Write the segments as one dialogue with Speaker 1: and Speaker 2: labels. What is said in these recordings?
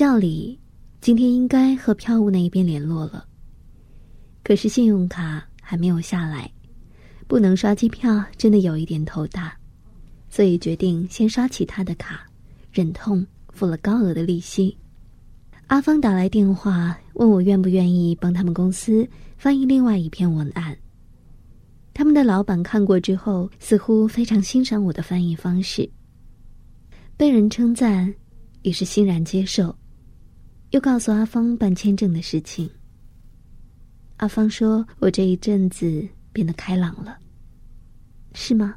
Speaker 1: 照理，今天应该和票务那一边联络了。可是信用卡还没有下来，不能刷机票，真的有一点头大，所以决定先刷其他的卡，忍痛付了高额的利息。阿芳打来电话问我愿不愿意帮他们公司翻译另外一篇文案。他们的老板看过之后，似乎非常欣赏我的翻译方式。被人称赞，也是欣然接受。又告诉阿芳办签证的事情。阿芳说：“我这一阵子变得开朗了，是吗？”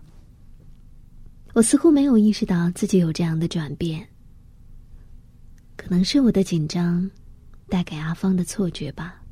Speaker 1: 我似乎没有意识到自己有这样的转变。可能是我的紧张带给阿芳的错觉吧。